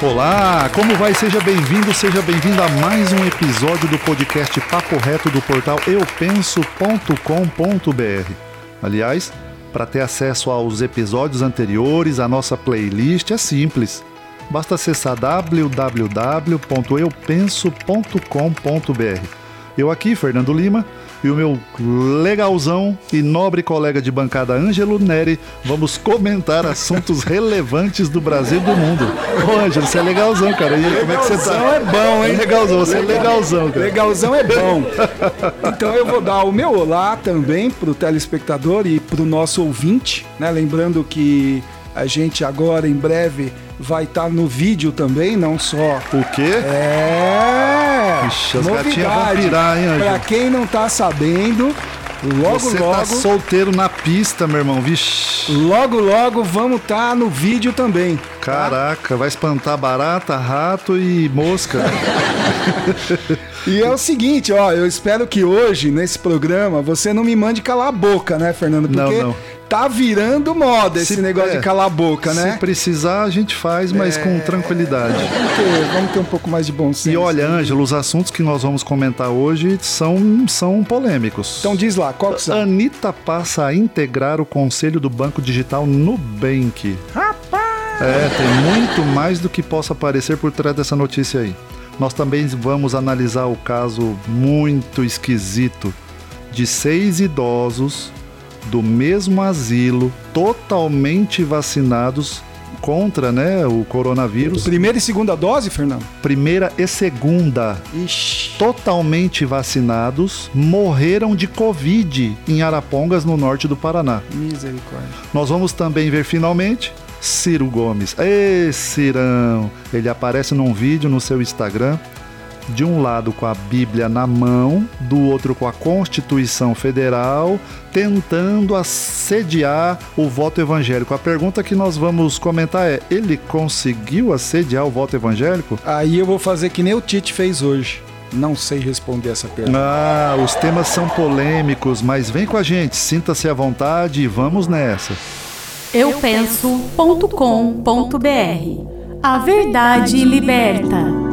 Olá, como vai? Seja bem-vindo, seja bem-vindo a mais um episódio do podcast Papo Reto do portal eupenso.com.br. Aliás, para ter acesso aos episódios anteriores, a nossa playlist é simples. Basta acessar www.eupenso.com.br. Eu aqui, Fernando Lima, e o meu legalzão e nobre colega de bancada Ângelo Neri, vamos comentar assuntos relevantes do Brasil e do mundo. Ô Ângelo, você é legalzão, cara. E aí, como é que você tá? Legalzão é bom, hein? Legalzão, você é legalzão, cara. Legalzão é bom. Então eu vou dar o meu olá também pro telespectador e pro nosso ouvinte, né? Lembrando que a gente agora em breve vai estar no vídeo também, não só. O quê? É! Ixi, as gatinhas vão pirar, hein? Pra quem não tá sabendo, logo Você logo. tá solteiro na pista, meu irmão. Vixe. Logo, logo vamos estar no vídeo também. tá? Caraca, vai espantar barata, rato e mosca. E é o seguinte, ó, eu espero que hoje, nesse programa, você não me mande calar a boca, né, Fernando? Não, Porque não. Tá virando moda esse Se- negócio é, de calar a boca, Se né? precisar, a gente faz, mas com tranquilidade. Vamos ter, vamos ter um pouco mais de bom senso. E olha, Ângelo, os assuntos que nós vamos comentar hoje são, são polêmicos. Então diz lá, qual que são? Anitta passa a integrar o conselho do Banco Digital Nubank. Rapaz! É, tem muito mais do que possa aparecer por trás dessa notícia aí. Nós também vamos analisar o caso muito esquisito de seis idosos do mesmo asilo, totalmente vacinados contra né, o coronavírus. Primeira e segunda dose, Fernando? Primeira e segunda Ixi. totalmente vacinados, morreram de Covid em Arapongas, no norte do Paraná. Misericórdia. Nós vamos também ver finalmente Ciro Gomes. Ê, Cirão! Ele aparece num vídeo no seu Instagram, de um lado com a Bíblia na mão, do outro com a Constituição Federal, tentando assediar o voto evangélico. A pergunta que nós vamos comentar é: ele conseguiu assediar o voto evangélico? Aí eu vou fazer que nem o Tite fez hoje. Não sei responder essa pergunta. Ah, os temas são polêmicos, mas vem com a gente, sinta-se à vontade e vamos nessa. eupenso.com.br A verdade liberta.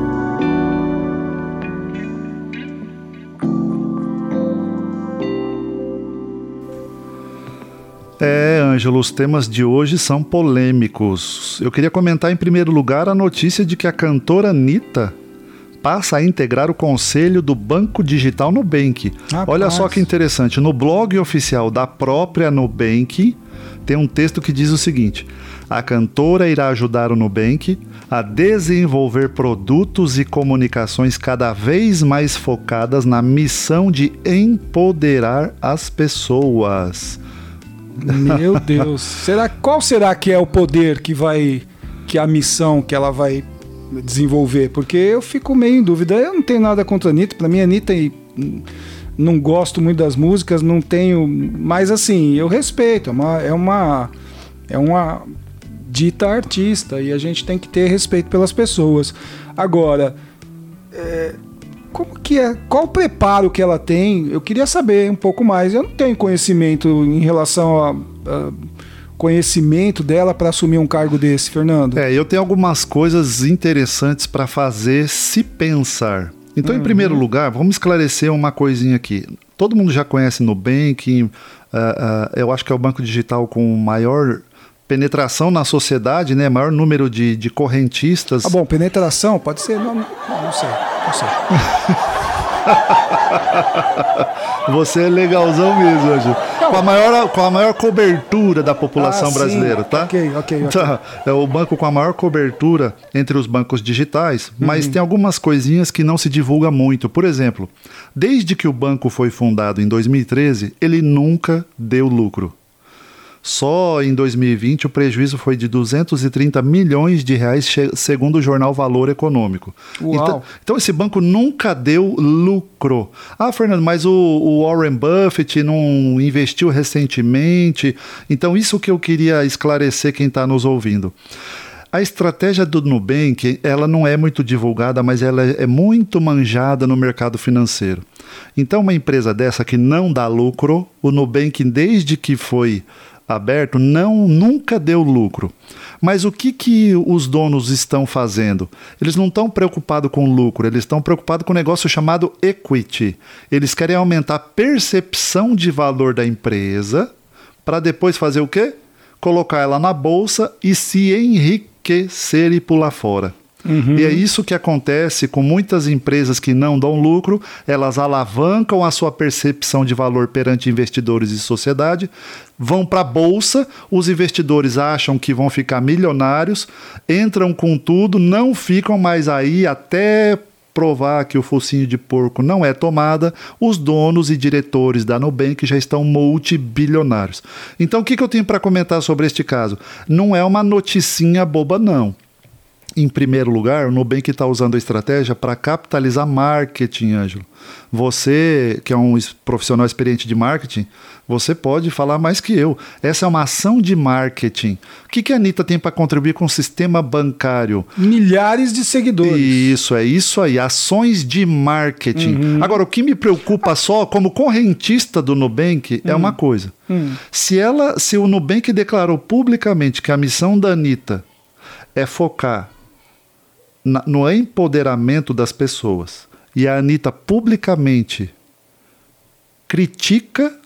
É, Ângelo, os temas de hoje são polêmicos. Eu queria comentar em primeiro lugar a notícia de que a cantora Anitta passa a integrar o conselho do Banco Digital Nubank. Rapaz. Olha só que interessante, no blog oficial da própria Nubank tem um texto que diz o seguinte: a cantora irá ajudar o Nubank a desenvolver produtos e comunicações cada vez mais focadas na missão de empoderar as pessoas. Meu Deus. Será, qual será que é o poder que vai. que a missão que ela vai desenvolver? Porque eu fico meio em dúvida. Eu não tenho nada contra a Anitta. Pra mim, a Anitta. hum, Não gosto muito das músicas, não tenho. Mas assim, eu respeito. É uma. É uma, é uma dita artista e a gente tem que ter respeito pelas pessoas. Agora, é, como que é? Qual o preparo que ela tem? Eu queria saber um pouco mais. Eu não tenho conhecimento em relação a, a conhecimento dela para assumir um cargo desse, Fernando. É, eu tenho algumas coisas interessantes para fazer se pensar. Então, em primeiro lugar, vamos esclarecer uma coisinha aqui. Todo mundo já conhece Nubank, ah, ah, eu acho que é o banco digital com maior penetração na sociedade, né? Maior número de, de correntistas. Ah, bom, penetração pode ser. Não, não sei, sei. Você é legalzão mesmo, Ângelo. Com a maior, com a maior cobertura da população Ah, sim. brasileira, tá? Ok, ok, ok. Tá, É o banco com a maior cobertura entre os bancos digitais, mas tem algumas coisinhas que não se divulga muito. Por exemplo, desde que o banco foi fundado em 2013, ele nunca deu lucro. Só em 2020 o prejuízo foi de 230 milhões de reais, segundo o jornal Valor Econômico. Então, então esse banco nunca deu lucro. Ah, Fernando, mas o, o Warren Buffett não investiu recentemente. Então isso que eu queria esclarecer quem está nos ouvindo. A estratégia do Nubank, ela não é muito divulgada, mas ela é muito manjada no mercado financeiro. Então, uma empresa dessa que não dá lucro, o Nubank, desde que foi aberto não nunca deu lucro. Mas o que, que os donos estão fazendo? Eles não estão preocupados com lucro, eles estão preocupados com um negócio chamado equity. Eles querem aumentar a percepção de valor da empresa para depois fazer o quê? Colocar ela na bolsa e se enriquecer e pular fora. Uhum. E é isso que acontece com muitas empresas que não dão lucro, elas alavancam a sua percepção de valor perante investidores e sociedade, vão para a bolsa, os investidores acham que vão ficar milionários, entram com tudo, não ficam mais aí até provar que o focinho de porco não é tomada, os donos e diretores da Nubank já estão multibilionários. Então, o que, que eu tenho para comentar sobre este caso? Não é uma noticinha boba, não em primeiro lugar, o Nubank está usando a estratégia para capitalizar marketing, Ângelo. Você, que é um profissional experiente de marketing, você pode falar mais que eu. Essa é uma ação de marketing. O que, que a Anitta tem para contribuir com o sistema bancário? Milhares de seguidores. Isso, é isso aí. Ações de marketing. Uhum. Agora, o que me preocupa só, como correntista do Nubank, é uhum. uma coisa. Uhum. Se, ela, se o Nubank declarou publicamente que a missão da Anitta é focar no empoderamento das pessoas. E a Anitta publicamente critica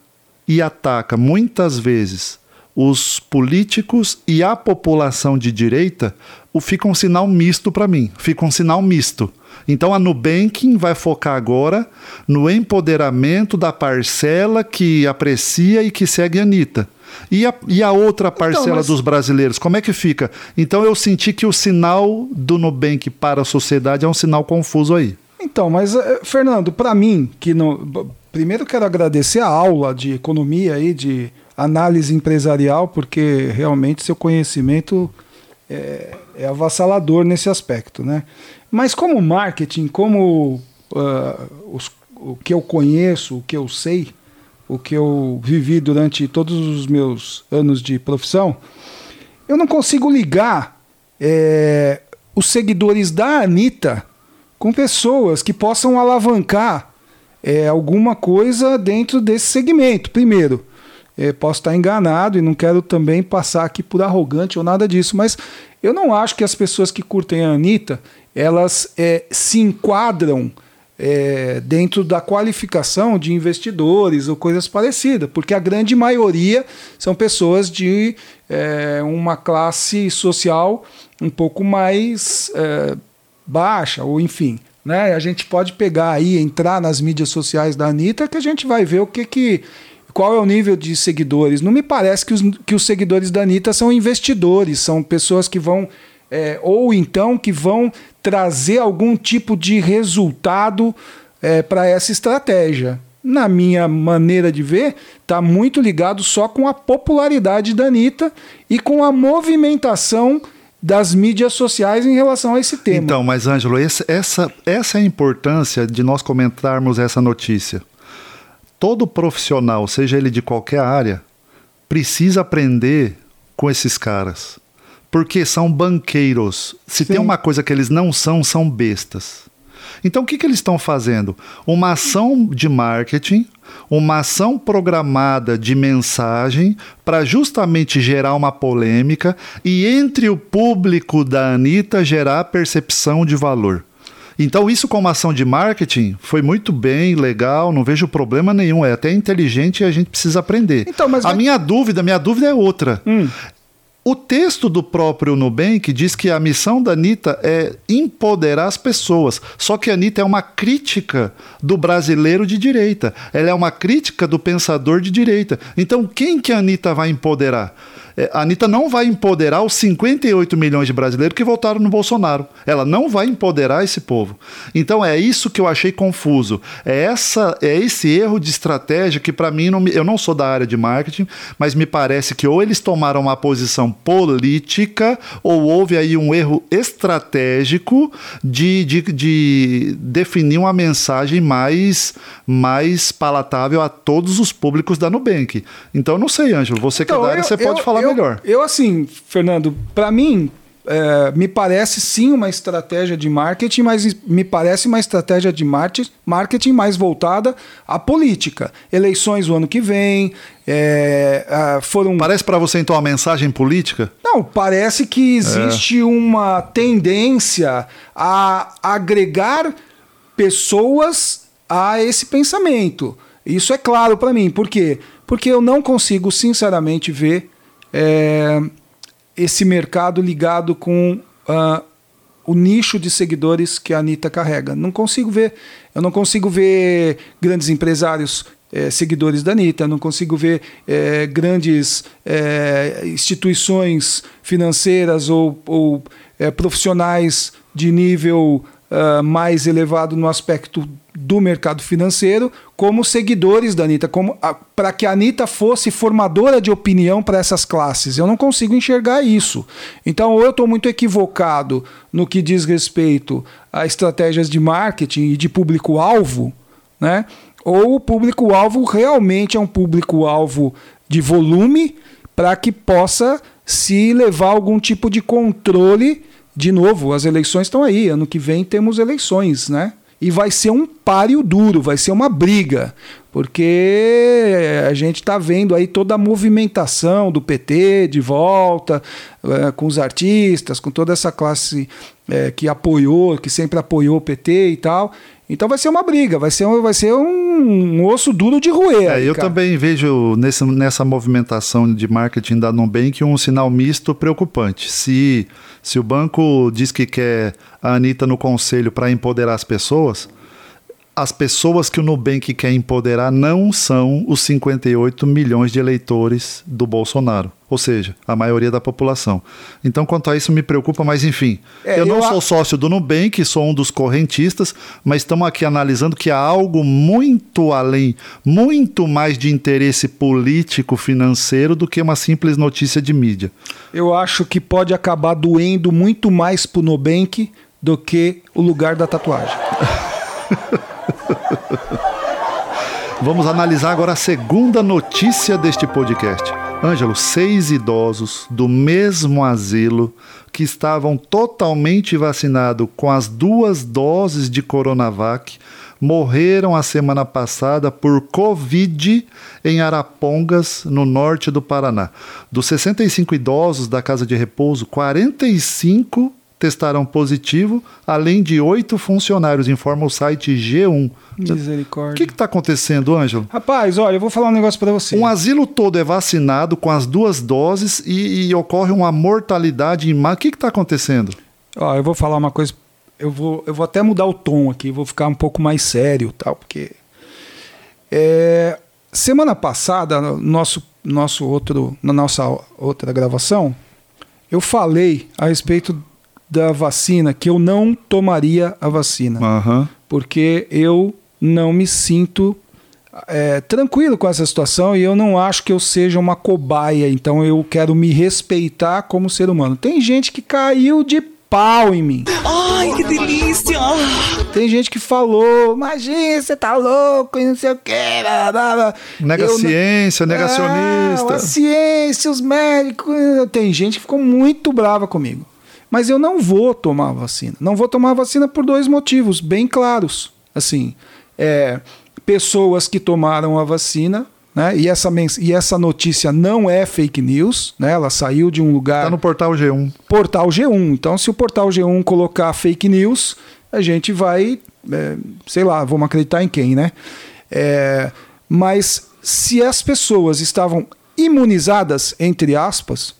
e ataca muitas vezes os políticos e a população de direita, o fica um sinal misto para mim. Fica um sinal misto. Então a Nubank vai focar agora no empoderamento da parcela que aprecia e que segue a Anitta. E a, e a outra então, parcela então, mas... dos brasileiros, como é que fica? Então eu senti que o sinal do Nubank para a sociedade é um sinal confuso aí. Então, mas, eh, Fernando, para mim, que no... primeiro quero agradecer a aula de economia aí, de análise empresarial, porque realmente seu conhecimento é, é avassalador nesse aspecto, né? Mas como marketing, como uh, os, o que eu conheço, o que eu sei, o que eu vivi durante todos os meus anos de profissão, eu não consigo ligar é, os seguidores da Anitta com pessoas que possam alavancar é, alguma coisa dentro desse segmento. Primeiro, é, posso estar enganado e não quero também passar aqui por arrogante ou nada disso, mas eu não acho que as pessoas que curtem a Anitta elas é, se enquadram é, dentro da qualificação de investidores ou coisas parecidas, porque a grande maioria são pessoas de é, uma classe social um pouco mais é, baixa, ou enfim. Né? A gente pode pegar aí, entrar nas mídias sociais da Anitta, que a gente vai ver o que que. Qual é o nível de seguidores? Não me parece que os, que os seguidores da Anitta são investidores, são pessoas que vão é, ou então que vão trazer algum tipo de resultado é, para essa estratégia. Na minha maneira de ver, está muito ligado só com a popularidade da Anitta e com a movimentação das mídias sociais em relação a esse tema. Então, mas Ângelo, essa, essa, essa é a importância de nós comentarmos essa notícia. Todo profissional, seja ele de qualquer área, precisa aprender com esses caras porque são banqueiros. Se Sim. tem uma coisa que eles não são, são bestas. Então o que, que eles estão fazendo? Uma ação de marketing, uma ação programada de mensagem para justamente gerar uma polêmica e entre o público da Anitta gerar percepção de valor. Então, isso como ação de marketing foi muito bem, legal, não vejo problema nenhum. É até inteligente e a gente precisa aprender. Então, a vai... minha dúvida, minha dúvida é outra. Hum. O texto do próprio Nubank diz que a missão da Anitta é empoderar as pessoas. Só que a Anitta é uma crítica do brasileiro de direita. Ela é uma crítica do pensador de direita. Então, quem que a Anitta vai empoderar? É, a Anitta não vai empoderar os 58 milhões de brasileiros que votaram no Bolsonaro. Ela não vai empoderar esse povo. Então é isso que eu achei confuso. É, essa, é esse erro de estratégia que, para mim, não, eu não sou da área de marketing, mas me parece que ou eles tomaram uma posição política ou houve aí um erro estratégico de, de, de definir uma mensagem mais, mais palatável a todos os públicos da Nubank. Então, não sei, Ângelo, você que é então, é da área, eu, você pode falar eu, melhor. Eu, assim, Fernando, para mim, é, me parece sim uma estratégia de marketing, mas me parece uma estratégia de marketing mais voltada à política. Eleições o ano que vem, é, foram. Parece para você então uma mensagem política? Não, parece que existe é. uma tendência a agregar pessoas a esse pensamento. Isso é claro para mim. Por quê? Porque eu não consigo, sinceramente, ver é, esse mercado ligado com uh, o nicho de seguidores que a Anitta carrega. Não consigo ver. Eu não consigo ver grandes empresários é, seguidores da Anitta, não consigo ver é, grandes é, instituições financeiras ou, ou profissionais de nível uh, mais elevado no aspecto do mercado financeiro, como seguidores da Anitta, para que a Anitta fosse formadora de opinião para essas classes. Eu não consigo enxergar isso. Então, ou eu estou muito equivocado no que diz respeito a estratégias de marketing e de público-alvo, né? ou o público-alvo realmente é um público-alvo de volume para que possa se levar algum tipo de controle de novo, as eleições estão aí. Ano que vem temos eleições, né? E vai ser um páreo duro, vai ser uma briga, porque a gente está vendo aí toda a movimentação do PT de volta, é, com os artistas, com toda essa classe é, que apoiou, que sempre apoiou o PT e tal. Então vai ser uma briga, vai ser, vai ser um, um osso duro de roer. É, eu cara. também vejo nesse, nessa movimentação de marketing da Nubank um sinal misto preocupante. Se, se o banco diz que quer a Anitta no conselho para empoderar as pessoas, as pessoas que o Nubank quer empoderar não são os 58 milhões de eleitores do Bolsonaro, ou seja, a maioria da população. Então, quanto a isso, me preocupa, mas enfim. É, eu não eu sou a... sócio do Nubank, sou um dos correntistas, mas estamos aqui analisando que há algo muito além, muito mais de interesse político, financeiro, do que uma simples notícia de mídia. Eu acho que pode acabar doendo muito mais para o Nubank do que o lugar da tatuagem. Vamos analisar agora a segunda notícia deste podcast. Ângelo, seis idosos do mesmo asilo que estavam totalmente vacinados com as duas doses de Coronavac morreram a semana passada por Covid em Arapongas, no norte do Paraná. Dos 65 idosos da casa de repouso, 45 testaram positivo, além de oito funcionários, informa o site G1. Misericórdia. O que está acontecendo, Ângelo? Rapaz, olha, eu vou falar um negócio para você. Um asilo todo é vacinado com as duas doses e, e ocorre uma mortalidade em massa. O que está acontecendo? Ó, eu vou falar uma coisa. Eu vou, eu vou até mudar o tom aqui, vou ficar um pouco mais sério, tal, porque é, semana passada, nosso, nosso outro, na nossa outra gravação, eu falei a respeito da vacina que eu não tomaria a vacina. Uhum. Porque eu não me sinto é, tranquilo com essa situação e eu não acho que eu seja uma cobaia. Então eu quero me respeitar como ser humano. Tem gente que caiu de pau em mim. Ai, que delícia! Tem gente que falou, imagina, você tá louco e não sei o quê. Blá, blá, blá. Nega eu, ciência, negacionista. Ah, a ciência, os médicos. Tem gente que ficou muito brava comigo. Mas eu não vou tomar a vacina. Não vou tomar a vacina por dois motivos bem claros. Assim, é, pessoas que tomaram a vacina né? E, essa, e essa notícia não é fake news, né? ela saiu de um lugar. Está no portal G1. Portal G1. Então, se o portal G1 colocar fake news, a gente vai, é, sei lá, vamos acreditar em quem, né? É, mas se as pessoas estavam imunizadas, entre aspas,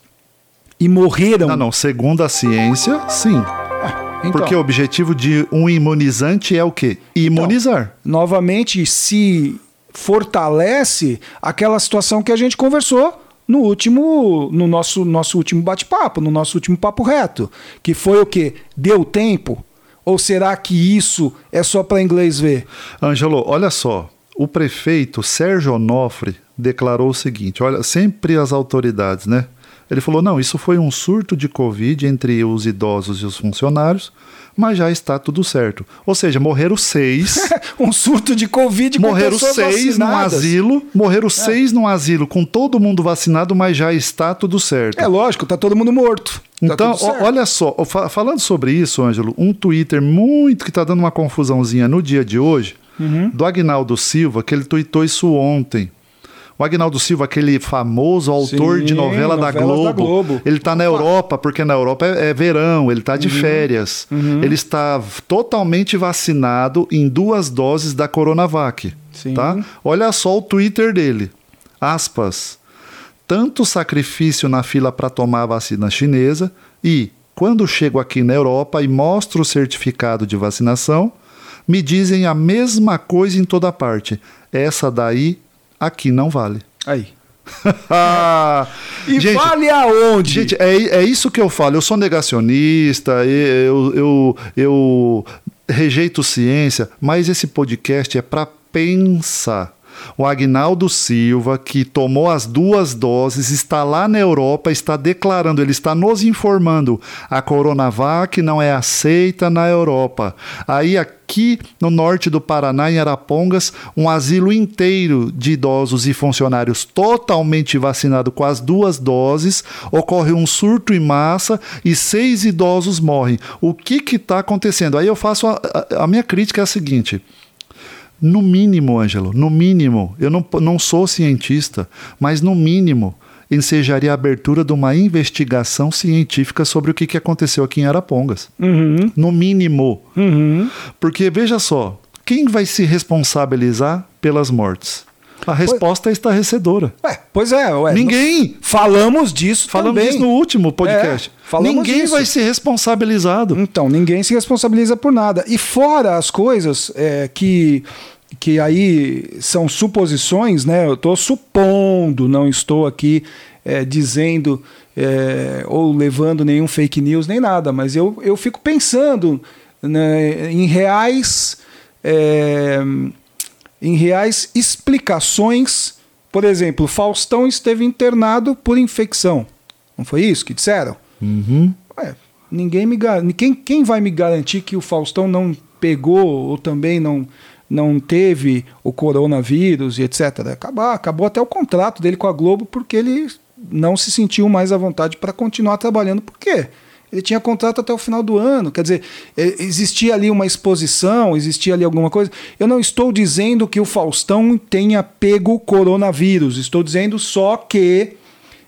e morreram. Não, não. Segundo a ciência, sim. Ah, então, Porque o objetivo de um imunizante é o quê? Imunizar. Então, novamente, se fortalece aquela situação que a gente conversou no último, no nosso, nosso último bate-papo, no nosso último papo reto, que foi o que deu tempo. Ou será que isso é só para inglês ver? Ângelo, olha só, o prefeito Sérgio Onofre declarou o seguinte: olha, sempre as autoridades, né? Ele falou: não, isso foi um surto de Covid entre os idosos e os funcionários, mas já está tudo certo. Ou seja, morreram seis. um surto de Covid com morreram seis num vacinadas. É. asilo. Morreram seis num asilo com todo mundo vacinado, mas já está tudo certo. É lógico, tá todo mundo morto. Tá Então, ó, olha só, falando sobre isso, Ângelo, um Twitter muito que está dando uma confusãozinha no dia de hoje, Uhum. do Agnaldo Silva, que ele tweetou isso ontem. O Agnaldo Silva, aquele famoso autor Sim, de novela da Globo, da Globo. ele está na Europa, porque na Europa é, é verão, ele está de Uhum. férias. Ele está totalmente vacinado em duas doses da Coronavac. Sim. Tá? Olha só o Twitter dele. Aspas. Tanto sacrifício na fila para tomar a vacina chinesa e, quando chego aqui na Europa e mostro o certificado de vacinação, me dizem a mesma coisa em toda parte. Essa daí, aqui não vale. Aí. E gente, vale aonde? Gente, é, é isso que eu falo. Eu sou negacionista, eu, eu, eu rejeito ciência, mas esse podcast é para pensar. O Agnaldo Silva, que tomou as duas doses, está lá na Europa, está declarando, ele está nos informando: a Coronavac não é aceita na Europa. Aí, aqui no norte do Paraná, em Arapongas, um asilo inteiro de idosos e funcionários totalmente vacinado com as duas doses, ocorre um surto em massa e seis idosos morrem. O que está acontecendo? Aí eu faço a, a- a minha crítica é a seguinte. No mínimo, Ângelo, no mínimo, eu não, não sou cientista, mas no mínimo ensejaria a abertura de uma investigação científica sobre o que, que aconteceu aqui em Arapongas. Uhum, No mínimo. uhum. Porque, veja só, quem vai se responsabilizar pelas mortes? A resposta é estarrecedora. Ué, pois é, ué. Ninguém! Falamos disso Falamos também. disso no último podcast. É, Ninguém disso. vai ser responsabilizado. Então, ninguém se responsabiliza por nada. E fora as coisas é, que, que aí são suposições, né? Eu estou supondo, não estou aqui é, dizendo é, ou levando nenhum fake news nem nada, mas eu, eu fico pensando né, em reais. é, em reais explicações. Por exemplo, Faustão esteve internado por infecção. Não foi isso que disseram? Uhum. Ué, ninguém me gar- quem, quem vai me garantir que o Faustão não pegou ou também não, não teve o coronavírus e etc. Acabou, acabou até o contrato dele com a Globo porque ele não se sentiu mais à vontade para continuar trabalhando. Por quê? Ele tinha contrato até o final do ano. Quer dizer, eh, existia ali uma exposição, existia ali alguma coisa. Eu não estou dizendo que o Faustão tenha pego o coronavírus. Estou dizendo só que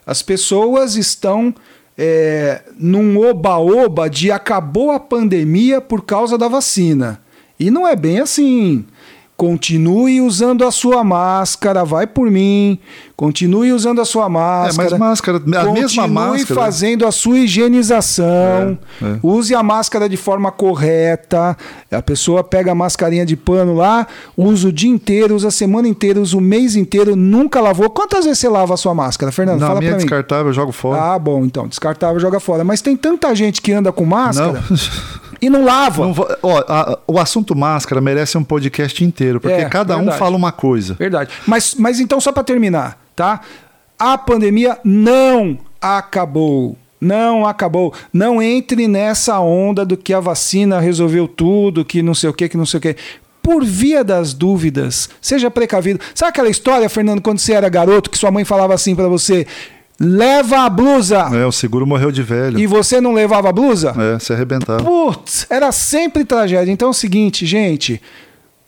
as pessoas estão é, num oba-oba de acabou a pandemia por causa da vacina. E não é bem assim. Continue usando a sua máscara, vai por mim. Continue usando a sua máscara. É, mas máscara, a mesma Continue máscara. fazendo a sua higienização. É, é. Use a máscara de forma correta. A pessoa pega a mascarinha de pano lá, usa o dia inteiro, usa a semana inteira, usa o mês inteiro, nunca lavou. Quantas vezes você lava a sua máscara, Fernando? Na Fala minha pra mim. descartável, eu jogo fora. Ah, bom, então. Descartável, joga fora. Mas tem tanta gente que anda com máscara Não. e não lava. Não ó, a- o assunto máscara merece um podcast inteiro, porque É, cada um verdade. fala uma coisa. Verdade. Mas, mas então, só para terminar, tá? A pandemia não acabou. Não acabou. Não entre nessa onda do que a vacina resolveu tudo, que não sei o que, que não sei o que. Por via das dúvidas, seja precavido. Sabe aquela história, Fernando, quando você era garoto, que sua mãe falava assim para você: leva a blusa. É, o seguro morreu de velho. E você não levava a blusa? É, se arrebentava. Putz, era sempre tragédia. Então é o seguinte, gente.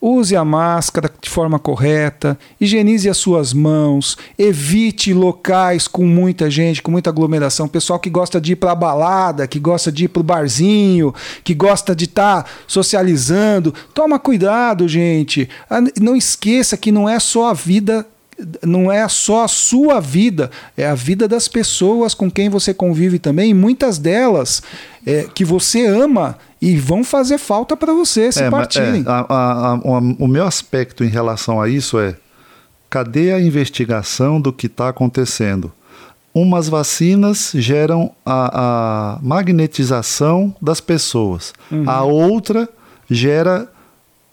Use a máscara de forma correta, higienize as suas mãos, evite locais com muita gente, com muita aglomeração. Pessoal que gosta de ir para balada, que gosta de ir para o barzinho, que gosta de estar socializando. Toma cuidado, gente. Ah, Não esqueça que não é só a vida não é só a sua vida, é a vida das pessoas com quem você convive também, e muitas delas é, que você ama e vão fazer falta para você se É, partirem. é, a- a- a- o- meu aspecto em relação a isso é: cadê a investigação do que está acontecendo? Umas vacinas geram a, a magnetização das pessoas, Uhum. a outra gera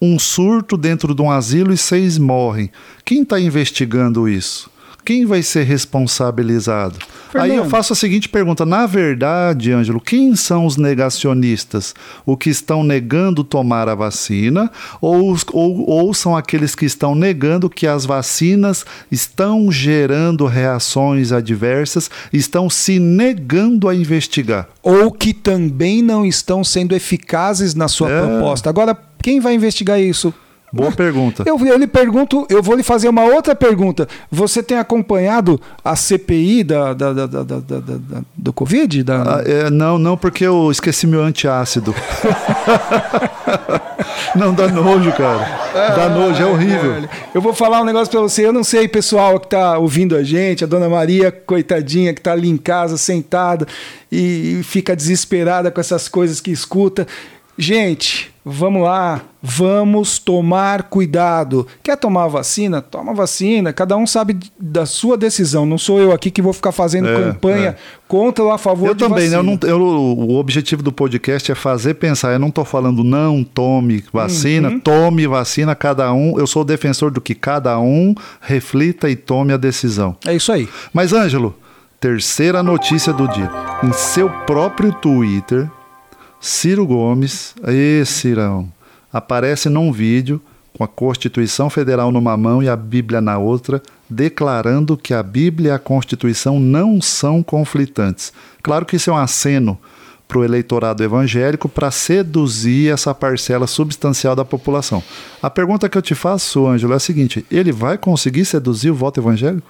um surto dentro de um asilo e seis morrem. Quem está investigando isso? Quem vai ser responsabilizado? Aí eu Fernando. faço a seguinte pergunta: na verdade, Ângelo, quem são os negacionistas? O que estão negando tomar a vacina ou, ou, ou são aqueles que estão negando que as vacinas estão gerando reações adversas, estão se negando a investigar? Ou que também não estão sendo eficazes na sua É. proposta. Agora, quem vai investigar isso? Boa pergunta. Eu, eu lhe pergunto, eu vou lhe fazer uma outra pergunta. Você tem acompanhado a CPI da, da, da, da- da- da- da- do Covid? Da... Ah, é, não, não, porque eu esqueci meu antiácido. não, dá nojo, cara. Dá nojo, é horrível. Eu vou falar um negócio pra você. Eu não sei, pessoal que tá ouvindo a gente, a dona Maria, coitadinha, que tá ali em casa sentada e, e fica desesperada com essas coisas que escuta. Gente, vamos lá, vamos tomar cuidado. Quer tomar vacina? Toma vacina. Cada um sabe da sua decisão. Não sou eu aqui que vou ficar fazendo É, campanha é. contra ou a favor Eu de também, né? vacina. Eu eu- o objetivo do podcast é fazer pensar. Eu não tô falando não tome vacina, Uhum. tome vacina, cada um. Eu sou defensor do que cada um reflita e tome a decisão. É isso aí. Mas, Ângelo, terceira notícia do dia. Em seu próprio Twitter, Ciro Gomes, ê Cirão, aparece num vídeo com a Constituição Federal numa mão e a Bíblia na outra, declarando que a Bíblia e a Constituição não são conflitantes. Claro que isso é um aceno para o eleitorado evangélico para seduzir essa parcela substancial da população. A pergunta que eu te faço, Ângelo, é a seguinte: ele vai conseguir seduzir o voto evangélico?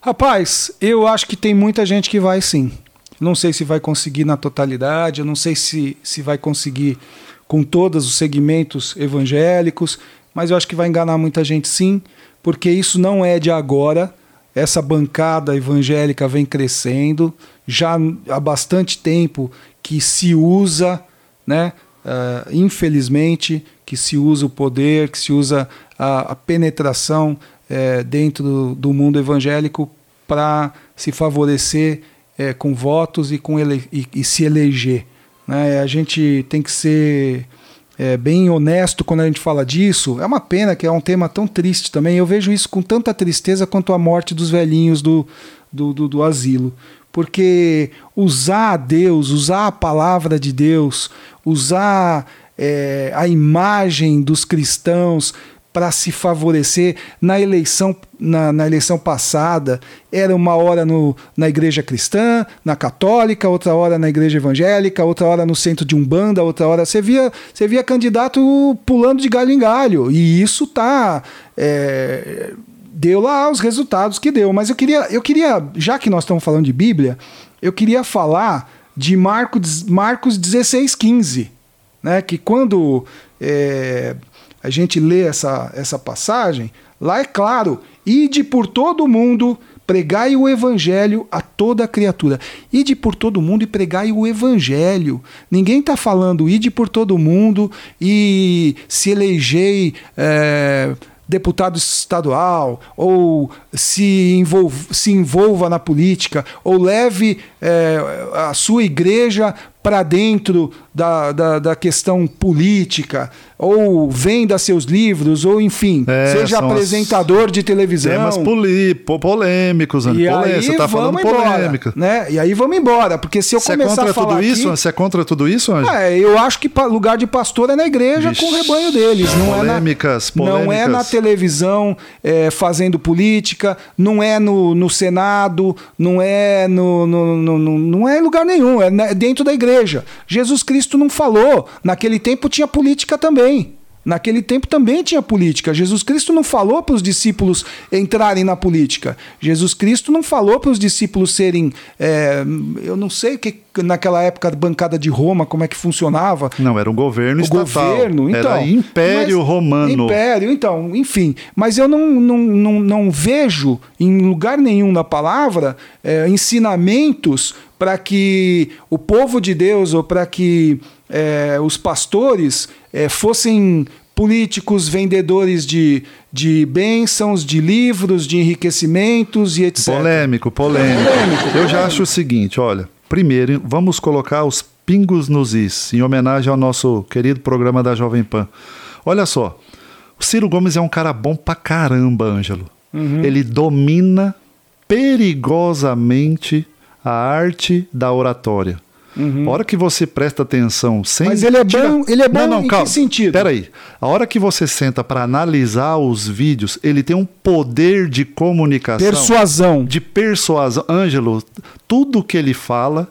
Rapaz, eu acho que tem muita gente que vai sim. Não sei se vai conseguir na totalidade, eu não sei se, se vai conseguir com todos os segmentos evangélicos, mas eu acho que vai enganar muita gente sim, porque isso não é de agora. Essa bancada evangélica vem crescendo, já há bastante tempo que se usa, né? ah, infelizmente, que se usa o poder, que se usa a, a penetração eh, dentro do, do mundo evangélico para se favorecer eh, com votos e, com ele, e, e se eleger. né? A gente tem que ser eh, bem honesto quando a gente fala disso. É uma pena que é um tema tão triste também. Eu vejo isso com tanta tristeza quanto a morte dos velhinhos do, do, do, do asilo. Porque usar a Deus, usar a palavra de Deus, usar eh, a imagem dos cristãos para se favorecer na eleição na, na eleição passada era uma hora no, na igreja cristã, na católica, outra hora na igreja evangélica, outra hora no centro de umbanda, outra hora você via você via candidato pulando de galho em galho e isso tá é, deu lá os resultados que deu. Mas eu queria eu queria já que nós estamos falando de Bíblia eu queria falar de Marcos Marcos 16:15, né? Que quando é, a gente lê essa, essa passagem, lá é claro: ide por todo mundo, pregai o evangelho a toda criatura. Ide por todo mundo e pregai o evangelho. Ninguém está falando ide por todo mundo e se elegei. é, deputado estadual, ou se, envolva, se envolva na política, ou leve é, a sua igreja para dentro da, da, da, questão política, ou venda seus livros, ou enfim, É, seja apresentador de televisão. Temas poli- po- polêmicos, Ângelo. E aí Você tá falando embora, polêmica. né? E aí vamos embora, porque se eu Você é começar contra a falar tudo aqui, isso? Você é contra tudo isso, Ângelo? é, eu acho que lugar de pastor é na igreja Vixe. com o rebanho deles. Não Polêmicas, é na, Não é polêmicas. na televisão é, fazendo política, não é no, no Senado, não é no, no- no- no- não é em lugar nenhum, é é dentro da igreja. Jesus Cristo não falou. Naquele tempo tinha política também. Naquele tempo também tinha política. Jesus Cristo não falou para os discípulos entrarem na política. Jesus Cristo não falou para os discípulos serem. é, eu não sei que naquela época a bancada de Roma como é que funcionava. Não, era um governo O estatal. governo, então. Era Império mas- Romano. Império, então, enfim. Mas eu não, não, não, não vejo em lugar nenhum na palavra eh, ensinamentos para que o povo de Deus ou para que eh, os pastores eh, fossem políticos vendedores de, de bênçãos, de livros, de enriquecimentos e etc. Polêmico, polêmico. Polêmico, Eu já acho o seguinte, olha. Primeiro, vamos colocar os pingos nos is, em homenagem ao nosso querido programa da Jovem Pan. Olha só, o Ciro Gomes é um cara bom pra caramba, Ângelo. Uhum. Ele domina perigosamente a arte da oratória. A hora que você presta atenção sem. Mas ele é bom- ele é bom não, não, em que calma. sentido? Peraí. A hora que você senta para analisar os vídeos, ele tem um poder de comunicação Persuasão. de persuasão. Ângelo, tudo que ele fala,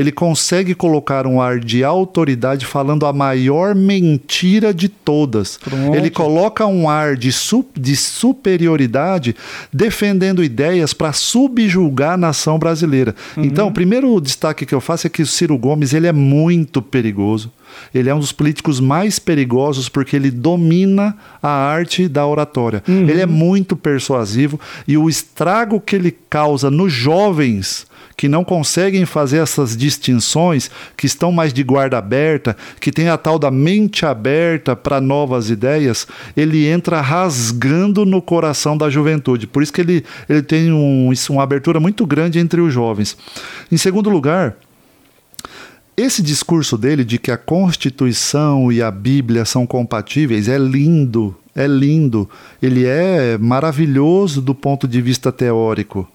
ele consegue colocar um ar de autoridade falando a maior mentira de todas. Pronto. Ele coloca um ar de, su- de superioridade defendendo ideias para subjugar a nação brasileira. Então, o primeiro destaque que eu faço é que o Ciro Gomes ele é muito perigoso. Ele é um dos políticos mais perigosos porque ele domina a arte da oratória. Ele é muito persuasivo e o estrago que ele causa nos jovens que não conseguem fazer essas distinções, que estão mais de guarda aberta, que tem a tal da mente aberta para novas ideias, ele entra rasgando no coração da juventude. Por isso que ele, ele tem um, uma abertura muito grande entre os jovens. Em segundo lugar, esse discurso dele de que a Constituição e a Bíblia são compatíveis é lindo, é lindo. Ele é maravilhoso do ponto de vista teórico.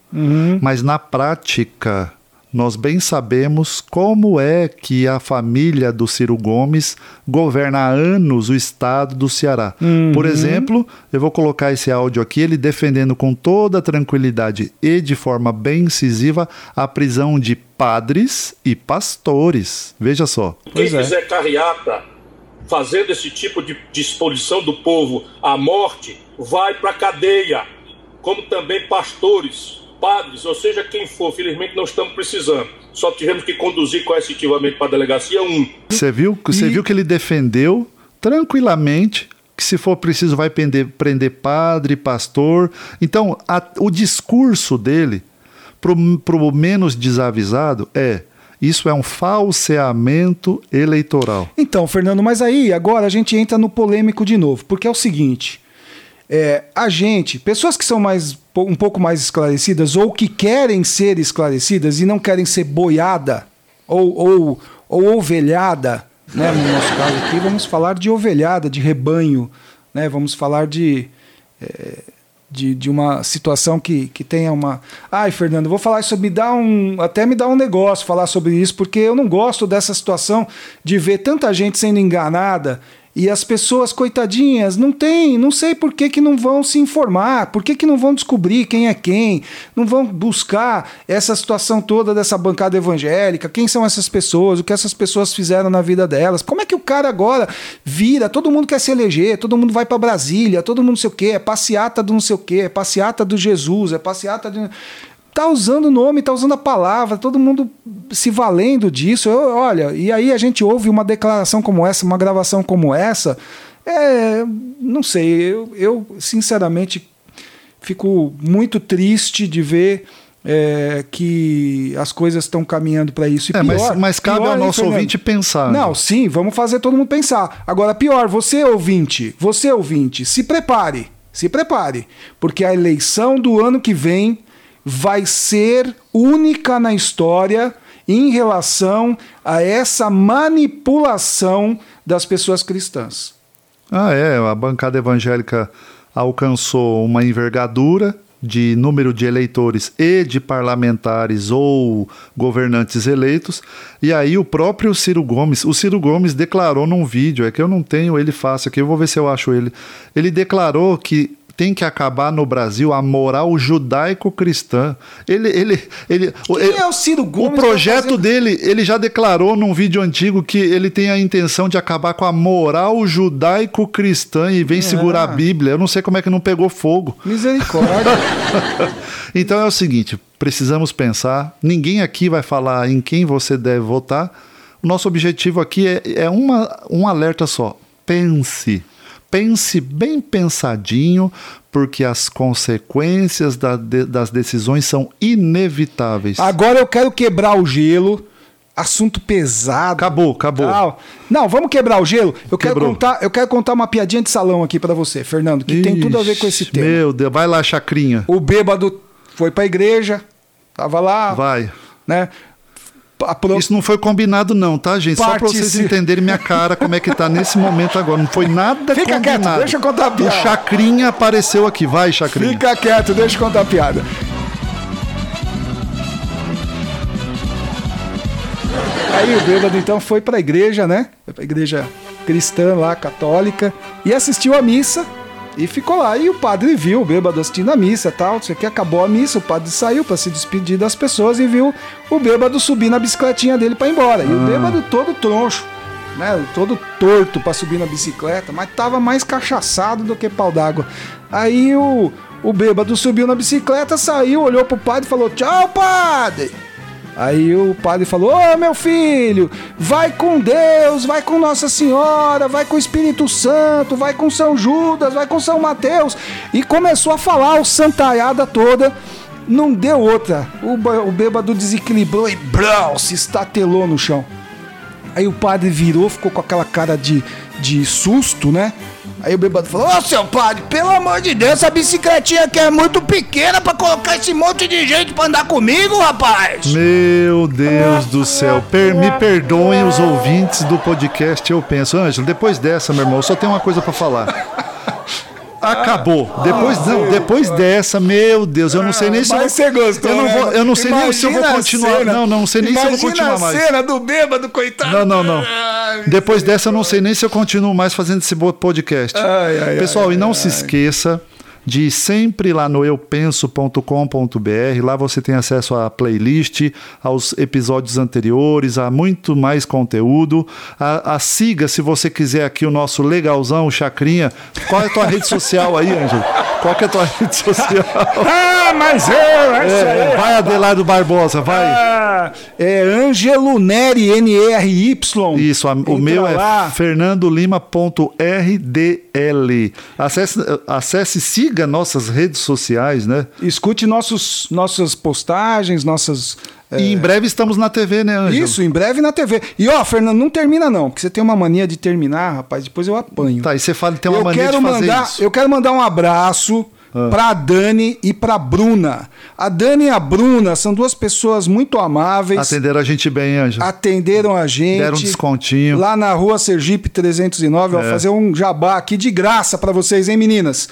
Mas na prática, nós bem sabemos como é que a família do Ciro Gomes governa há anos o estado do Ceará. Por exemplo, eu vou colocar esse áudio aqui, ele defendendo com toda tranquilidade e de forma bem incisiva a prisão de padres e pastores. Veja só. Quem Pois é. fizer carreata fazendo esse tipo de, de exposição do povo à morte, vai para cadeia. Como também pastores, padres, ou seja, quem for. Felizmente não estamos precisando. Só tivemos que conduzir coercitivamente para a delegacia um. Você viu, você E- viu que ele defendeu tranquilamente que se for preciso vai prender, prender padre, pastor. Então, a- o discurso dele pro, pro menos desavisado é isso é um falseamento eleitoral. Então, Fernando, mas aí agora a gente entra no polêmico de novo, porque é o seguinte: é, a gente, pessoas que são mais um pouco mais esclarecidas ou que querem ser esclarecidas e não querem ser boiada ou, ou, ou ovelhada, né? No nosso caso aqui, vamos falar de ovelhada, de rebanho, né? Vamos falar de é, de, de uma situação que, que tenha uma. Ai, Fernando, vou falar isso, me dá um. Até me dá um negócio falar sobre isso, porque eu não gosto dessa situação de ver tanta gente sendo enganada e as pessoas, coitadinhas, não tem, não sei por que, que não vão se informar, por que, que não vão descobrir quem é quem, não vão buscar essa situação toda dessa bancada evangélica, quem são essas pessoas, o que essas pessoas fizeram na vida delas. Como é que o cara agora vira, todo mundo quer se eleger, todo mundo vai para Brasília, todo mundo não sei o quê, é passeata do não sei o quê, é passeata do Jesus, é passeata de tá usando o nome, tá usando a palavra, todo mundo se valendo disso. Eu, olha, e aí a gente ouve uma declaração como essa, uma gravação como essa. É, não sei, eu, eu sinceramente fico muito triste de ver é, que as coisas estão caminhando para isso. E É, mas, pior- mas cabe pior, ao nosso Fernando? ouvinte pensar. Não, Ângelo. sim, vamos fazer todo mundo pensar. Agora, pior, você ouvinte, você ouvinte, se prepare, se prepare, porque a eleição do ano que vem vai ser única na história em relação a essa manipulação das pessoas cristãs. Ah, é. A bancada evangélica alcançou uma envergadura de número de eleitores e de parlamentares ou governantes eleitos. E aí o próprio Ciro Gomes, o Ciro Gomes declarou num vídeo, é que eu não tenho ele fácil aqui, eu vou ver se eu acho ele. Ele declarou que tem que acabar no Brasil a moral judaico-cristã. Ele, ele, ele, Quem é o Ciro Gomes O projeto fazer- dele, ele já declarou num vídeo antigo que ele tem a intenção de acabar com a moral judaico-cristã e vem segurar a Bíblia. Eu não sei como é que não pegou fogo. Misericórdia. Então é o seguinte, precisamos pensar. Ninguém aqui vai falar em quem você deve votar. O nosso objetivo aqui é, é uma, um alerta só. Pense. Pense bem pensadinho, porque as consequências da- de- das decisões são inevitáveis. Agora eu quero quebrar o gelo. Assunto pesado. Acabou, acabou. Tal. Não, vamos quebrar o gelo. Eu quero contar, eu quero contar uma piadinha de salão aqui pra você, Fernando, que tem tudo a ver com esse Ixi, tema. Meu Deus, vai lá, Chacrinha. O bêbado foi pra igreja, tava lá, Vai. né? Apro- Isso não foi combinado, não, tá, gente? Só pra vocês entenderem minha cara, como é que tá nesse momento agora. Não foi nada Fica combinado. quieto, deixa eu contar a O piada. Chacrinha apareceu aqui. Vai, Chacrinha. Fica quieto, deixa eu contar a piada. Aí o bêbado então foi pra igreja, né? Foi pra igreja cristã lá, católica, e assistiu a missa. E ficou lá. E o padre viu o bêbado assistindo a missa tal. Não sei o que. Acabou a missa, o padre saiu pra se despedir das pessoas e viu o bêbado subir na bicicletinha dele pra ir embora. E o bêbado todo troncho, né? Todo torto pra subir na bicicleta, mas tava mais cachaçado do que pau d'água. Aí o, o bêbado subiu na bicicleta, saiu, olhou pro padre e falou: Tchau, padre! Aí o padre falou: Ô meu filho, vai com Deus, vai com Nossa Senhora, vai com o Espírito Santo, vai com São Judas, vai com São Mateus. E começou a falar o santaiada toda. Não deu outra. O, o bêbado desequilibrou e brau, se estatelou no chão. Aí o padre virou, ficou com aquela cara de, de susto, né? Aí o bêbado falou: Ô seu padre, pelo amor de Deus, essa bicicletinha aqui é muito pequena pra colocar esse monte de gente pra andar comigo, rapaz. Meu Deus do céu. Per- me perdoem os ouvintes do podcast Eu Penso. Ângelo, depois dessa, meu irmão, eu só tenho uma coisa pra falar. Acabou. Depois, não, depois dessa, meu Deus, eu não sei nem se eu você gostou, Eu não, né? vou, eu não sei nem se eu vou a continuar. cena. Não, não, não sei nem se eu vou continuar a mais. cena do bêbado, coitado. Não, não, não. Depois dessa, eu não sei nem se eu continuo mais fazendo esse podcast. Pessoal, e não se esqueça de sempre lá no eupenso.com.br. Lá você tem acesso à playlist, aos episódios anteriores, a muito mais conteúdo. A, a siga, se você quiser, aqui o nosso legalzão, o Chacrinha. Qual é a tua rede social aí, Ângelo? Qual é a tua rede social? Ah, mas eu, aí. É, vai, Adelardo Barbosa, vai. Ah, é Ângelo Neri, N-E-R-Y. Isso, a- o meu é lá. fernandolima.rdl. Acesse, acesse, siga nossas redes sociais, né? Escute nossos, nossas postagens, nossas. é, E em breve estamos na TV, né, Ângelo? Isso, em breve na TV. E ó, Fernando, não termina não, porque você tem uma mania de terminar, rapaz, depois eu apanho. Tá, e você fala que tem uma eu mania quero de fazer mandar, isso. Ah. eu quero mandar um abraço pra Dani e pra Bruna. A Dani e a Bruna são duas pessoas muito amáveis. Atenderam a gente bem, Ângelo. Atenderam a gente. Deram um descontinho. Lá na rua Sergipe 309. É. Vou fazer um jabá aqui de graça pra vocês, hein, meninas?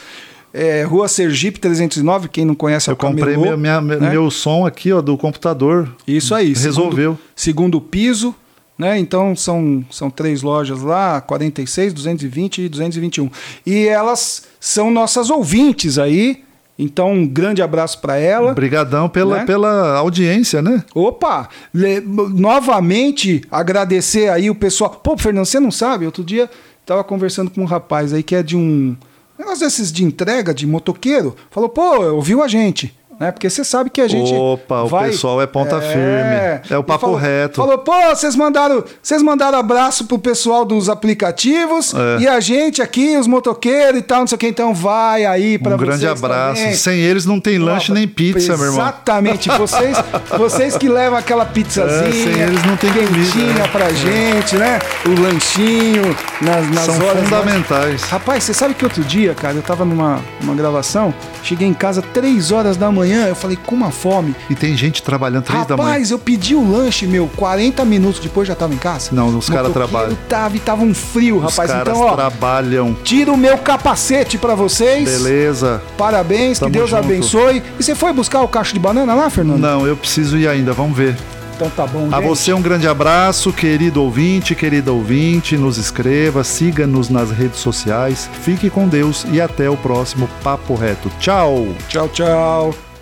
É, rua Sergipe 309, quem não conhece Eu o Camelô, comprei meu, minha- né? meu som aqui, ó, do computador. Isso aí. Resolveu. Segundo, segundo piso, né? Então são, são três lojas lá, 46, 220 e 221. E elas são nossas ouvintes aí. Então um grande abraço pra ela. Obrigadão pela, Né? pela audiência, né? Opa, le- novamente agradecer aí o pessoal. Pô, Fernando, você não sabe? Outro dia tava conversando com um rapaz aí que é de um negócio desses de entrega de motoqueiro. Falou, pô, ouviu a gente. Né? Porque você sabe que a gente. Opa, o vai- pessoal é ponta firme. É o papo falou- reto. Falou, pô, vocês mandaram, vocês mandaram abraço pro pessoal dos aplicativos É. e a gente aqui, os motoqueiros e tal, não sei o que. Então vai aí pra Um grande vocês abraço. também. Sem eles não tem lanche nem pizza, meu irmão. Exatamente. Vocês, vocês que levam aquela pizzazinha, É, sem eles não tem quentinha comida, né? pra gente, né? O lanchinho nas, nas São horas. né? fundamentais. Rapaz, você sabe que outro dia, cara, eu tava numa, numa gravação, cheguei em casa três horas da manhã, eu falei, com uma fome. E tem gente trabalhando três da manhã. Rapaz, eu pedi o lanche, meu, 40 minutos depois já tava em casa. Não, os caras trabalham. Tava, e tava um frio, Os rapaz. caras Então, ó, trabalham. tira o meu capacete pra vocês. Beleza. Parabéns, Tamo que Deus junto. abençoe. E você foi buscar o cacho de banana lá, Fernando? Não, eu preciso ir ainda, vamos ver. Então tá bom, A gente. você um grande abraço, querido ouvinte, querida ouvinte, nos escreva, siga-nos nas redes sociais, fique com Deus e até o próximo Papo Reto. Tchau! Tchau, tchau.